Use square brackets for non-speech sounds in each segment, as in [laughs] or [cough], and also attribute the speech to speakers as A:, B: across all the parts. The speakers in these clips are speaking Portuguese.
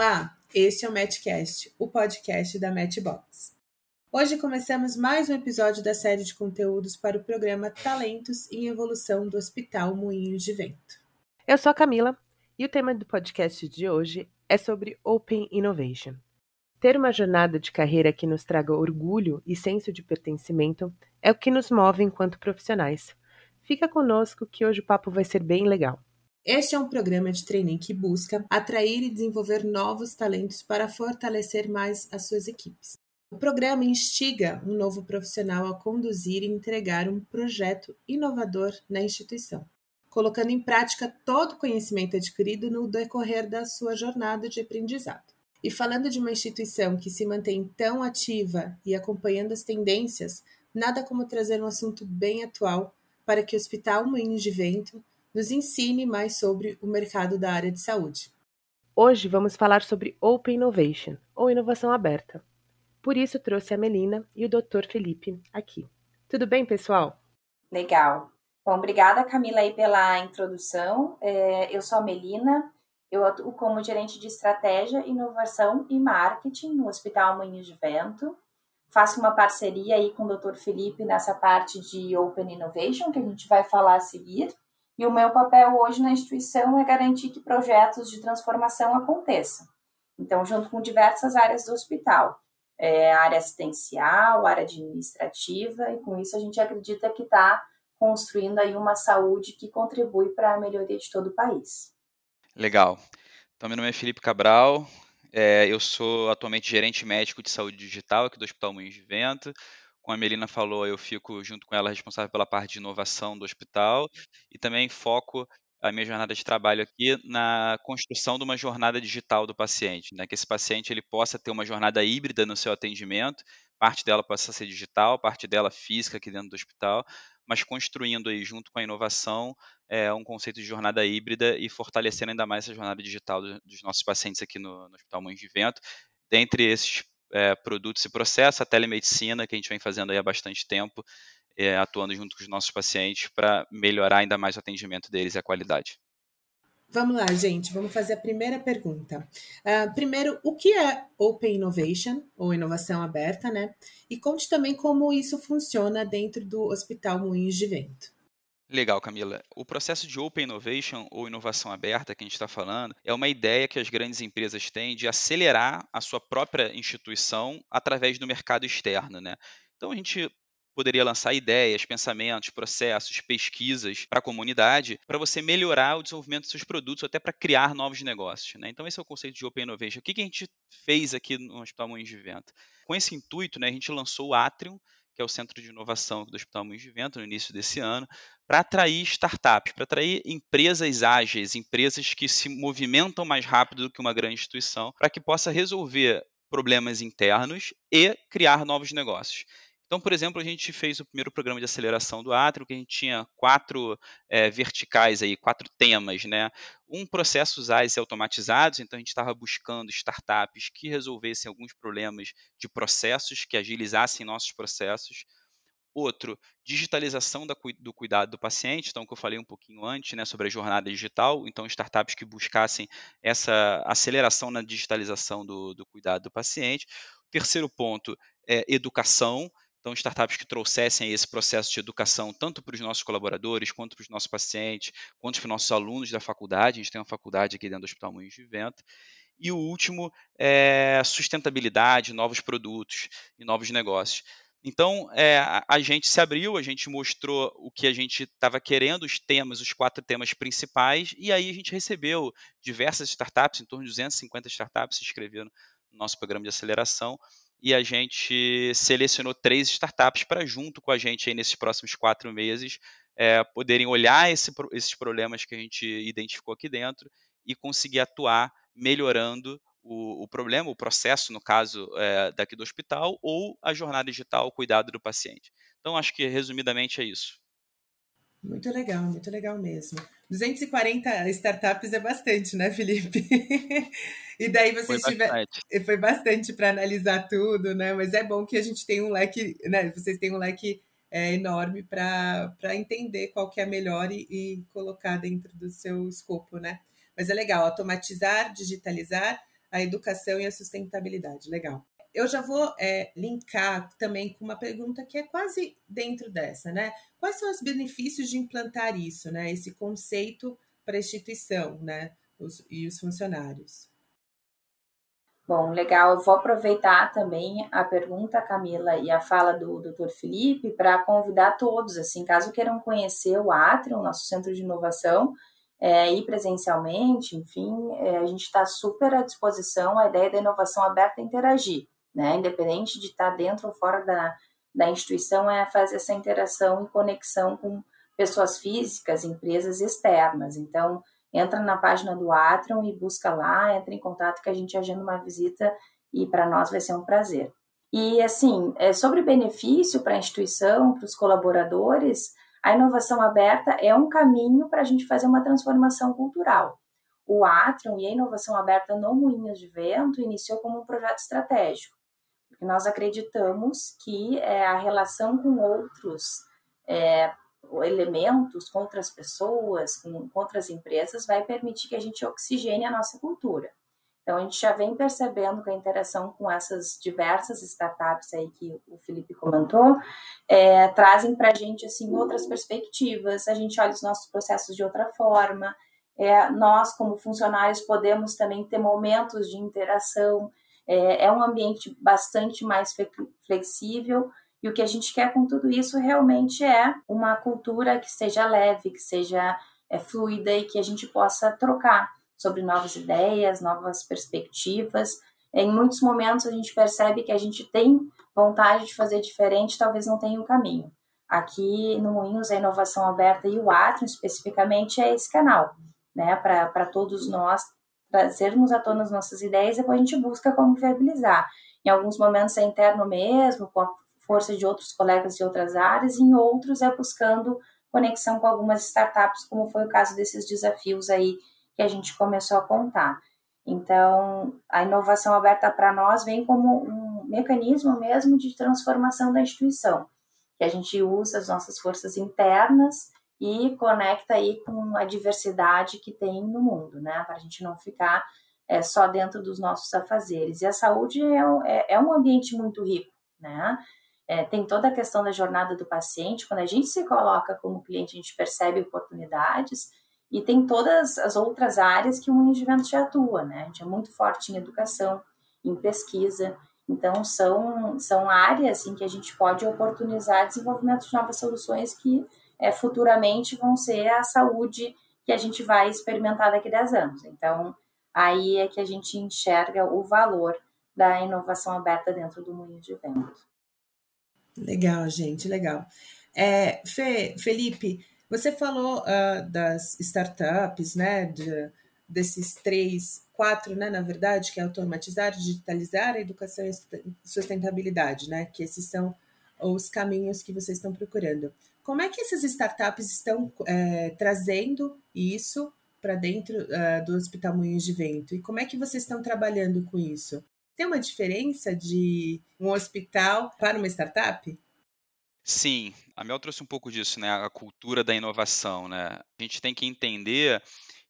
A: Olá, este é o Matchcast, o podcast da Matchbox. Hoje começamos mais um episódio da série de conteúdos para o programa Talentos em Evolução do Hospital Moinhos de Vento.
B: Eu sou a Camila e o tema do podcast de hoje é sobre Open Innovation. Ter uma jornada de carreira que nos traga orgulho e senso de pertencimento é o que nos move enquanto profissionais. Fica conosco que hoje o papo vai ser bem legal.
A: Este é um programa de training que busca atrair e desenvolver novos talentos para fortalecer mais as suas equipes. O programa instiga um novo profissional a conduzir e entregar um projeto inovador na instituição, colocando em prática todo o conhecimento adquirido no decorrer da sua jornada de aprendizado. E falando de uma instituição que se mantém tão ativa e acompanhando as tendências, nada como trazer um assunto bem atual para que o Hospital Moinhos de Vento nos ensine mais sobre o mercado da área de saúde.
B: Hoje vamos falar sobre Open Innovation, ou inovação aberta. Por isso trouxe a Melina e o Dr. Felipe aqui. Tudo bem, pessoal?
C: Legal. Bom, obrigada, Camila, aí pela introdução. É, eu sou a Melina, eu atuo como gerente de estratégia, inovação e marketing no Hospital Moinhos de Vento. Faço uma parceria aí com o Dr. Felipe nessa parte de Open Innovation, que a gente vai falar a seguir. E o meu papel hoje na instituição é garantir que projetos de transformação aconteçam. Então, junto com diversas áreas do hospital, é, área assistencial, área administrativa, e com isso a gente acredita que está construindo aí uma saúde que contribui para a melhoria de todo o país.
D: Legal. Então, meu nome é Felipe Cabral, é, eu sou atualmente gerente médico de saúde digital aqui do Hospital Moinhos de Vento como a Melina falou, eu fico junto com ela responsável pela parte de inovação do hospital e também foco a minha jornada de trabalho aqui na construção de uma jornada digital do paciente, né? que esse paciente ele possa ter uma jornada híbrida no seu atendimento, parte dela possa ser digital, parte dela física aqui dentro do hospital, mas construindo aí junto com a inovação é, um conceito de jornada híbrida e fortalecendo ainda mais essa jornada digital dos nossos pacientes aqui no, no Hospital Mães de Vento. Dentre esses é, produtos e processos, a telemedicina, que a gente vem fazendo aí há bastante tempo, é, atuando junto com os nossos pacientes para melhorar ainda mais o atendimento deles e a qualidade.
A: Vamos lá, gente, vamos fazer a primeira pergunta. Uh, primeiro, o que é Open Innovation, ou inovação aberta, né? E conte também como isso funciona dentro do Hospital Moinhos de Vento.
D: Legal, Camila. O processo de Open Innovation ou inovação aberta que a gente está falando é uma ideia que as grandes empresas têm de acelerar a sua própria instituição através do mercado externo. Né? Então, a gente poderia lançar ideias, pensamentos, processos, pesquisas para a comunidade para você melhorar o desenvolvimento dos seus produtos, até para criar novos negócios. Né? Então, esse é o conceito de Open Innovation. O que, que a gente fez aqui no Hospital Moinhos de Vento? Com esse intuito, né, a gente lançou o Atrium, que é o Centro de Inovação do Hospital Moinhos de Vento, no início desse ano, para atrair startups, para atrair empresas ágeis, empresas que se movimentam mais rápido do que uma grande instituição, para que possa resolver problemas internos e criar novos negócios. Então, por exemplo, a gente fez o primeiro programa de aceleração do Atrio, que a gente tinha quatro é, verticais aí, quatro temas, né? Um, processos AIS automatizados, então a gente estava buscando startups que resolvessem alguns problemas de processos, que agilizassem nossos processos. Outro, digitalização da, do cuidado do paciente, então que eu falei um pouquinho antes, né, sobre a jornada digital, então startups que buscassem essa aceleração na digitalização do, do cuidado do paciente. Terceiro ponto é educação, então, startups que trouxessem esse processo de educação tanto para os nossos colaboradores, quanto para os nossos pacientes, quanto para os nossos alunos da faculdade. A gente tem uma faculdade aqui dentro do Hospital Moinhos de Vento. E o último é sustentabilidade, novos produtos e novos negócios. Então, é, a gente se abriu, a gente mostrou o que a gente estava querendo, os temas, os quatro temas principais, e aí a gente recebeu diversas startups, em torno de 250 startups se inscreveram no nosso programa de aceleração, e a gente selecionou três startups para, junto com a gente aí nesses próximos quatro meses, é, poderem olhar esse, esses problemas que a gente identificou aqui dentro e conseguir atuar melhorando o, o problema, o processo, no caso é, daqui do hospital, ou a jornada digital, o cuidado do paciente. Então, acho que resumidamente é isso.
A: Muito legal, muito legal mesmo. 240 startups é bastante, né, Felipe? [laughs] e daí vocês tiveram. Foi bastante para analisar tudo, né? Mas é bom que a gente tem um leque, né? Vocês têm um leque é, enorme para entender qual que é melhor e, e, colocar dentro do seu escopo, né? Mas é legal automatizar, digitalizar, a educação e a sustentabilidade. Legal. Eu já vou é, linkar também com uma pergunta que é quase dentro dessa, né? Quais são os benefícios de implantar isso, né? Esse conceito para a instituição, né? Os, e os funcionários.
C: Bom, legal. Eu vou aproveitar também a pergunta, Camila, e a fala do Dr. Felipe para convidar todos, assim, caso queiram conhecer o Atrium, nosso centro de inovação, é, ir presencialmente, enfim, é, a gente está super à disposição. A ideia da inovação aberta é interagir, né? Independente de estar dentro ou fora da, da instituição, é fazer essa interação e conexão com pessoas físicas, empresas externas. Então, entra na página do Atrium e busca lá, entra em contato que a gente agenda uma visita e para nós vai ser um prazer. E assim, é, sobre benefício para a instituição, para os colaboradores, a inovação aberta é um caminho para a gente fazer uma transformação cultural. O Atrium e a inovação aberta no Moinhos de Vento iniciou como um projeto estratégico, nós acreditamos que é, a relação com outros é, elementos, com outras pessoas, com, com outras empresas, vai permitir que a gente oxigene a nossa cultura. Então, a gente já vem percebendo que a interação com essas diversas startups aí que o Felipe comentou, é, trazem para a gente, assim, outras perspectivas, a gente olha os nossos processos de outra forma, é, nós, como funcionários, podemos também ter momentos de interação, é, é um ambiente bastante mais flexível, e o que a gente quer com tudo isso realmente é uma cultura que seja leve, que seja é, fluida e que a gente possa trocar sobre novas ideias, novas perspectivas. Em muitos momentos a gente percebe que a gente tem vontade de fazer diferente, talvez não tenha um caminho. Aqui no Moinhos, a inovação aberta e o Atrium especificamente é esse canal, né, para todos nós trazermos à tona as nossas ideias depois a gente busca como viabilizar. Em alguns momentos é interno mesmo, com a força de outros colegas de outras áreas, em outros é buscando conexão com algumas startups, como foi o caso desses desafios aí que a gente começou a contar. Então, a inovação aberta para nós vem como um mecanismo mesmo de transformação da instituição, que a gente usa as nossas forças internas e conecta aí com a diversidade que tem no mundo, né? Para a gente não ficar é, só dentro dos nossos afazeres. E a saúde é, é, é um ambiente muito rico, né? É, tem toda a questão da jornada do paciente. Quando a gente se coloca como cliente, a gente percebe oportunidades e tem todas as outras áreas que o Vento já atua, né? A gente é muito forte em educação, em pesquisa. Então, são, são áreas em que a gente pode oportunizar desenvolvimento de novas soluções que é, futuramente vão ser a saúde que a gente vai experimentar daqui a 10 anos. Então, aí é que a gente enxerga o valor da inovação aberta dentro do Moinho de Vento.
A: Legal, gente, legal. É, Fê, Felipe, você falou uh, das startups, né? De, desses três, quatro, né? Na verdade, que é automatizar, digitalizar a educação e sustentabilidade, né? Que esses são os caminhos que vocês estão procurando. Como é que essas startups estão é, trazendo isso para dentro uh, do Hospital Moinhos de Vento? E como é que vocês estão trabalhando com isso? Tem uma diferença de um hospital para uma startup?
D: Sim, a Mel trouxe um pouco disso, né? A cultura da inovação, né? A gente tem que entender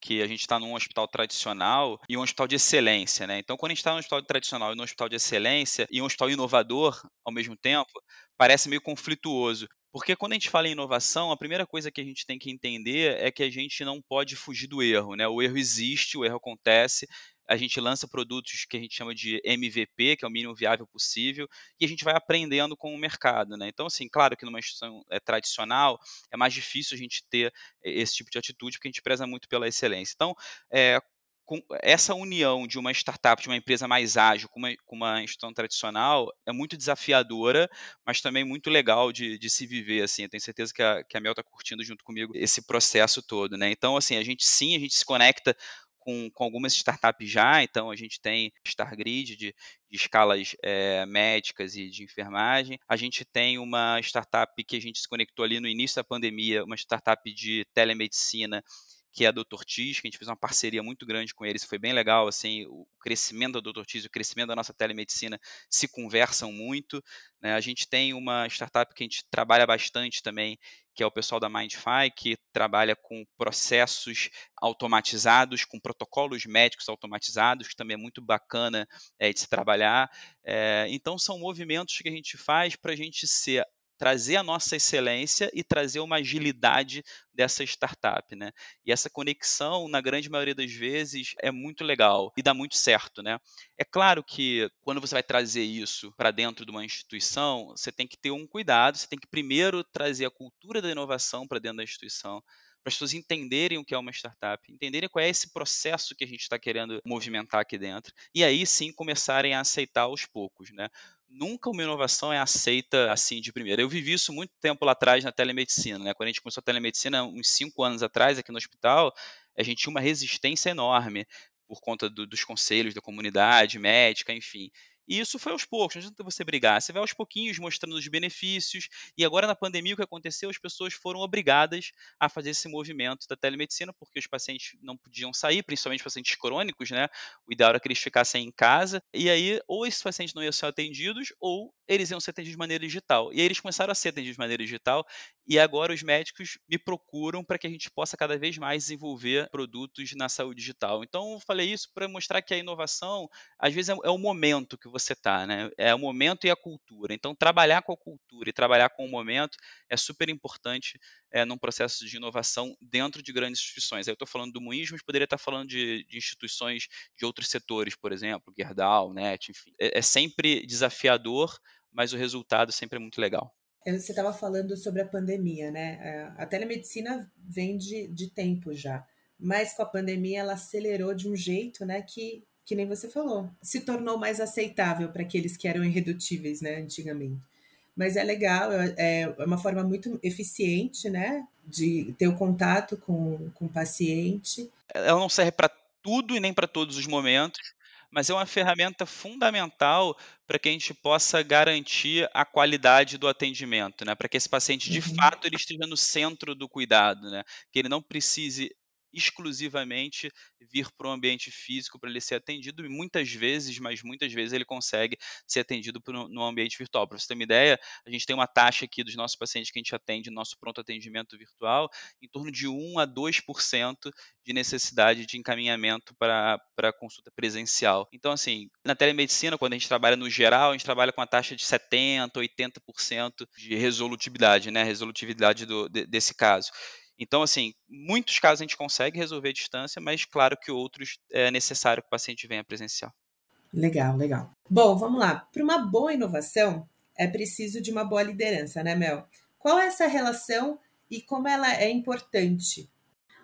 D: que a gente está num hospital tradicional e um hospital de excelência, né? Então, quando a gente está num hospital tradicional e num hospital de excelência e um hospital inovador ao mesmo tempo, parece meio conflituoso. Porque quando a gente fala em inovação, a primeira coisa que a gente tem que entender é que a gente não pode fugir do erro, né? O erro existe, o erro acontece, a gente lança produtos que a gente chama de MVP, que é o mínimo viável possível, e a gente vai aprendendo com o mercado, né? Então, assim, claro que numa instituição é, tradicional é mais difícil a gente ter esse tipo de atitude, porque a gente preza muito pela excelência. Então, é, com essa união de uma startup, de uma empresa mais ágil com uma, com uma instituição tradicional é muito desafiadora, mas também muito legal de, de se viver, assim, eu tenho certeza que a, que a Mel está curtindo junto comigo esse processo todo, né, então, assim, a gente sim, a gente se conecta com, com algumas startups já, então a gente tem StarGrid de, de escalas é, médicas e de enfermagem. A gente tem uma startup que a gente se conectou ali no início da pandemia, uma startup de telemedicina que é a Dr. Tis, que a gente fez uma parceria muito grande com eles, foi bem legal, assim, o crescimento da Dr. Tis e o crescimento da nossa telemedicina se conversam muito, né? A gente tem uma startup que a gente trabalha bastante também, que é o pessoal da Mindfy, que trabalha com processos automatizados, com protocolos médicos automatizados, que também é muito bacana é, de se trabalhar. É, então, são movimentos que a gente faz para a gente ser trazer a nossa excelência e trazer uma agilidade dessa startup, né? E essa conexão, na grande maioria das vezes, é muito legal e dá muito certo, né? É claro que quando você vai trazer isso para dentro de uma instituição, você tem que ter um cuidado, você tem que primeiro trazer a cultura da inovação para dentro da instituição, para as pessoas entenderem o que é uma startup, entenderem qual é esse processo que a gente está querendo movimentar aqui dentro, e aí sim começarem a aceitar aos poucos, né? Nunca uma inovação é aceita assim de primeira. Eu vivi isso muito tempo lá atrás na telemedicina, né? Quando a gente começou a telemedicina, uns cinco anos atrás, aqui no hospital, a gente tinha uma resistência enorme por conta do, dos conselhos da comunidade médica, enfim. E isso foi aos poucos, não adianta você brigar. Você vai aos pouquinhos mostrando os benefícios. E agora, na pandemia, o que aconteceu? As pessoas foram obrigadas a fazer esse movimento da telemedicina, porque os pacientes não podiam sair, principalmente pacientes crônicos, né? O ideal era que eles ficassem em casa. E aí, ou esses pacientes não iam ser atendidos, ou eles iam ser atendidos de maneira digital. E aí eles começaram a ser atendidos de maneira digital. E agora os médicos me procuram para que a gente possa cada vez mais desenvolver produtos na saúde digital. Então, eu falei isso para mostrar que a inovação, às vezes, é, é o momento que você está, né? É o momento e a cultura. Então, trabalhar com a cultura e trabalhar com o momento é super importante é, num processo de inovação dentro de grandes instituições. Aí eu estou falando do Moinhos, mas poderia estar falando de, de, instituições de outros setores, por exemplo, Gerdau, NET, enfim. É, é sempre desafiador, mas o resultado sempre é muito legal.
A: Você estava falando sobre a pandemia, né? A telemedicina vem de, de tempo já, mas com a pandemia ela acelerou de um jeito, né, que que nem você falou, se tornou mais aceitável para aqueles que eram irredutíveis, né, antigamente. Mas é legal, é, é uma forma muito eficiente, né, de ter o contato com, com o paciente.
D: Ela não serve para tudo e nem para todos os momentos, mas é uma ferramenta fundamental para que a gente possa garantir a qualidade do atendimento, né? Para que esse paciente, de uhum. fato, ele esteja no centro do cuidado, né? Que ele não precise exclusivamente vir para o ambiente físico para ele ser atendido, e muitas vezes, mas muitas vezes ele consegue ser atendido no ambiente virtual. Para você ter uma ideia, a gente tem uma taxa aqui dos nossos pacientes que a gente atende no nosso pronto atendimento virtual, em torno de 1 a 2% de necessidade de encaminhamento para, para consulta presencial. Então, assim, na telemedicina, quando a gente trabalha no geral, a gente trabalha com a taxa de 70%, 80% de resolutividade, né? Resolutividade do, de, desse caso. Então, assim, muitos casos a gente consegue resolver à distância, mas claro que outros é necessário que o paciente venha presencial.
A: Legal, legal. Bom, vamos lá. Para uma boa inovação, é preciso de uma boa liderança, né, Mel? Qual é essa relação e como ela é importante?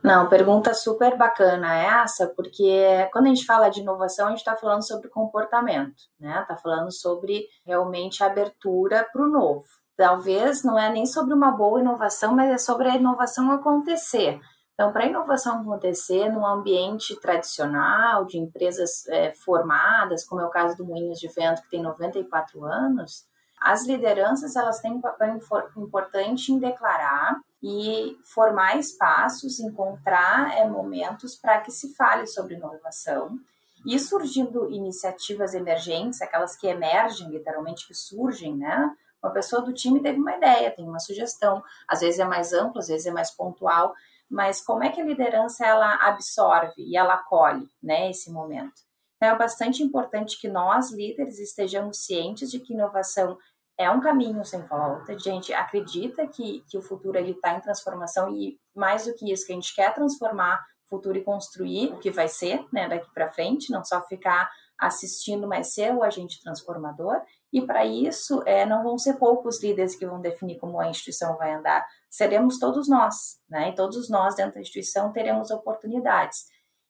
C: Não, pergunta super bacana essa, porque quando a gente fala de inovação, a gente está falando sobre comportamento, né? Está falando sobre realmente a abertura para o novo talvez não é nem sobre uma boa inovação, mas é sobre a inovação acontecer. Então, para a inovação acontecer num ambiente tradicional, de empresas é, formadas, como é o caso do Moinhos de Vento, que tem 94 anos, as lideranças elas têm um papel importante em declarar e formar espaços, encontrar é, momentos para que se fale sobre inovação. E surgindo iniciativas emergentes, aquelas que emergem, literalmente, que surgem, né? Uma pessoa do time teve uma ideia, tem uma sugestão, às vezes é mais ampla, às vezes é mais pontual, mas como é que a liderança ela absorve e ela acolhe, né, esse momento? Então, é bastante importante que nós líderes estejamos cientes de que inovação é um caminho sem volta. A gente acredita que, que o futuro ele está em transformação e mais do que isso que a gente quer transformar o futuro e construir o que vai ser, né, daqui para frente, não só ficar assistindo, mas ser o agente transformador. E para isso, é, não vão ser poucos líderes que vão definir como a instituição vai andar, seremos todos nós, né? E todos nós dentro da instituição teremos oportunidades.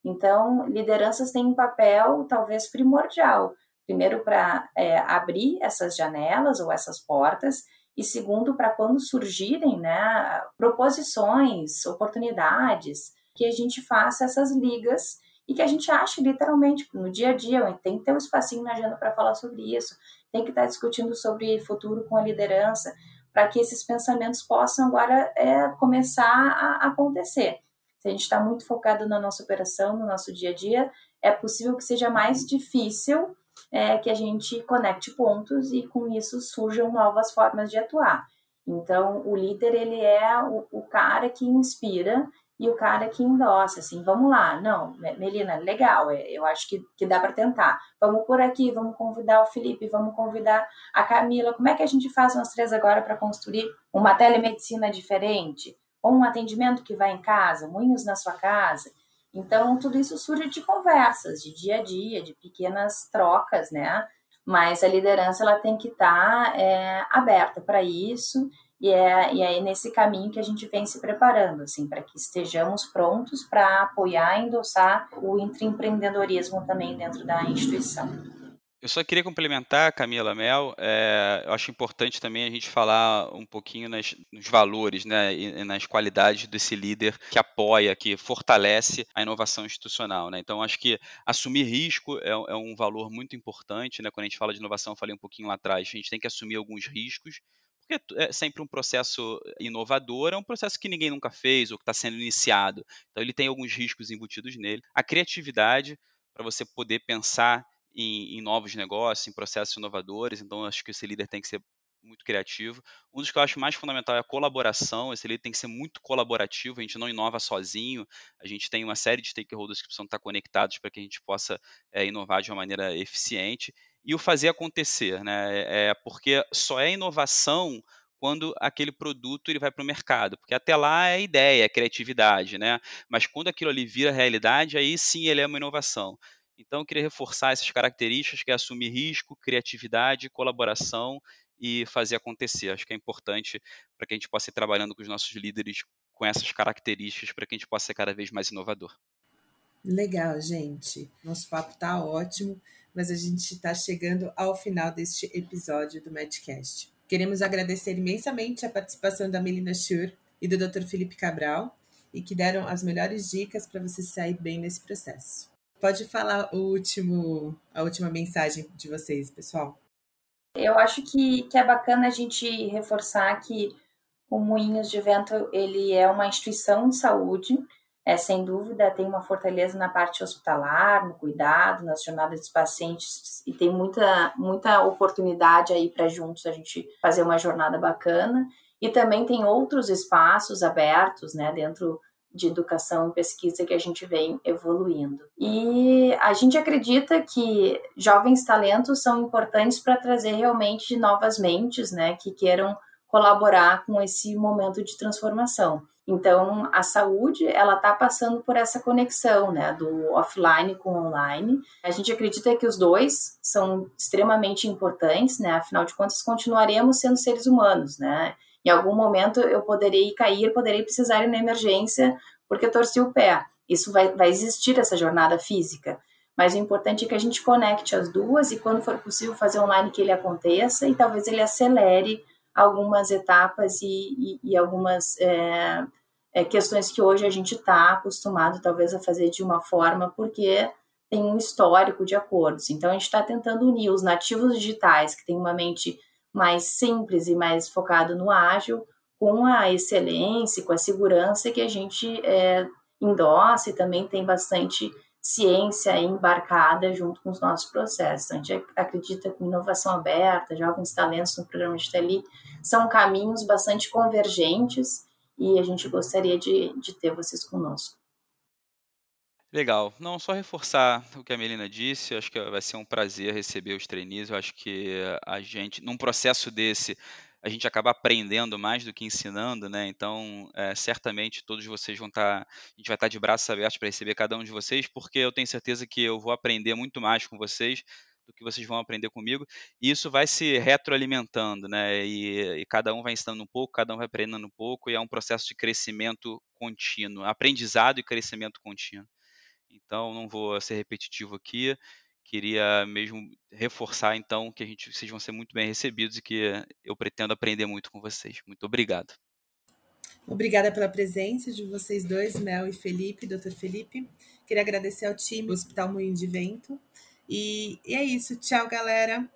C: Então, lideranças têm um papel talvez primordial. Primeiro, para é, abrir essas janelas ou essas portas, e segundo, para quando surgirem né, proposições, oportunidades, que a gente faça essas ligas e que a gente ache literalmente no dia a dia, tem que ter um espacinho na agenda para falar sobre isso, tem que estar discutindo sobre futuro com a liderança, para que esses pensamentos possam agora é, começar a acontecer. Se a gente está muito focado na nossa operação, no nosso dia a dia, é possível que seja mais difícil é, que a gente conecte pontos e com isso surjam novas formas de atuar. Então, o líder ele é o, o cara que inspira e o cara que endossa, assim, vamos lá, não, Melina, legal, é, eu acho que, que dá para tentar. Vamos por aqui, vamos convidar o Felipe, vamos convidar a Camila. Como é que a gente faz nós três agora para construir uma telemedicina diferente? Ou um atendimento que vai em casa, moinhos na sua casa. Então, tudo isso surge de conversas, de dia a dia, de pequenas trocas, né? Mas a liderança ela tem que estar tá, é, aberta para isso e é, e é nesse caminho que a gente vem se preparando, assim, para que estejamos prontos para apoiar e endossar o intraempreendedorismo também dentro da instituição.
D: Eu só queria complementar, Camila Mel, é, eu acho importante também a gente falar um pouquinho nas, nos valores né, e nas qualidades desse líder que apoia, que fortalece a inovação institucional. Né? Então, acho que assumir risco é, é, um valor muito importante. Né? Quando a gente fala de inovação, eu falei um pouquinho lá atrás, a gente tem que assumir alguns riscos, porque é sempre um processo inovador, é um processo que ninguém nunca fez ou que está sendo iniciado. Então, ele tem alguns riscos embutidos nele. A criatividade, para você poder pensar em, em, novos negócios, em processos inovadores. Então, acho que esse líder tem que ser muito criativo. Um dos que eu acho mais fundamental é a colaboração. Esse líder tem que ser muito colaborativo. A gente não inova sozinho. A gente tem uma série de stakeholders que precisam estar conectados para que a gente possa é, inovar de uma maneira eficiente. E o fazer acontecer, né? É, é porque só é inovação quando aquele produto ele vai para o mercado, porque até lá é ideia, é criatividade, né? Mas quando aquilo ali vira realidade, aí sim ele é uma inovação. Então, eu queria reforçar essas características, que é assumir risco, criatividade, colaboração e fazer acontecer. Acho que é importante para que a gente possa ir trabalhando com os nossos líderes com essas características para que a gente possa ser cada vez mais inovador.
A: Legal, gente. Nosso papo está ótimo, mas a gente está chegando ao final deste episódio do Medcast. Queremos agradecer imensamente a participação da Melina Schur e do Dr. Felipe Cabral e que deram as melhores dicas para você sair bem nesse processo. Pode falar o último, a última mensagem de vocês, pessoal.
C: Eu acho que, que é bacana a gente reforçar que o Moinhos de Vento ele é uma instituição de saúde, é, sem dúvida tem uma fortaleza na parte hospitalar, no cuidado, nas jornadas dos pacientes e tem muita, muita oportunidade aí para juntos a gente fazer uma jornada bacana. E também tem outros espaços abertos, né, dentro de educação e pesquisa que a gente vem evoluindo. E a gente acredita que jovens talentos são importantes para trazer realmente novas mentes, né, que queiram colaborar com esse momento de transformação. Então, a saúde, ela está passando por essa conexão, né, do offline com online. A gente acredita que os dois são extremamente importantes, né, afinal de contas, continuaremos sendo seres humanos, né, em algum momento eu poderei cair, poderei precisar ir na emergência porque torci o pé. Isso vai, vai existir essa jornada física. Mas o importante é que a gente conecte as duas e, quando for possível, fazer online que ele aconteça e talvez ele acelere algumas etapas e, e, e algumas é, é, questões que hoje a gente está acostumado, talvez, a fazer de uma forma, porque tem um histórico de acordos. Então, a gente está tentando unir os nativos digitais, que têm uma mente mais simples e mais focado no ágil, com a excelência, com a segurança que a gente é, endossa e também tem bastante ciência embarcada junto com os nossos processos. A gente acredita que inovação aberta, jovens talentos no programa de Tele são caminhos bastante convergentes e a gente gostaria de, de ter vocês conosco.
D: Legal. Não, só reforçar o que a Melina disse, acho que vai ser um prazer receber os trainees. Eu acho que a gente, num processo desse, a gente acaba aprendendo mais do que ensinando, né? Então, é, certamente todos vocês vão estar, tá, a gente vai estar tá de braços abertos para receber cada um de vocês, porque eu tenho certeza que eu vou aprender muito mais com vocês do que vocês vão aprender comigo, e isso vai se retroalimentando, né? E, e cada um vai ensinando um pouco, cada um vai aprendendo um pouco, e é um processo de crescimento contínuo, aprendizado e crescimento contínuo. Então, não vou ser repetitivo aqui. Queria mesmo reforçar, então, que a gente, vocês vão ser muito bem recebidos e que eu pretendo aprender muito com vocês. Muito obrigado.
A: Obrigada pela presença de vocês dois, Mel e Felipe, doutor Felipe. Queria agradecer ao time do Hospital Moinho de Vento. E, e é isso. Tchau, galera.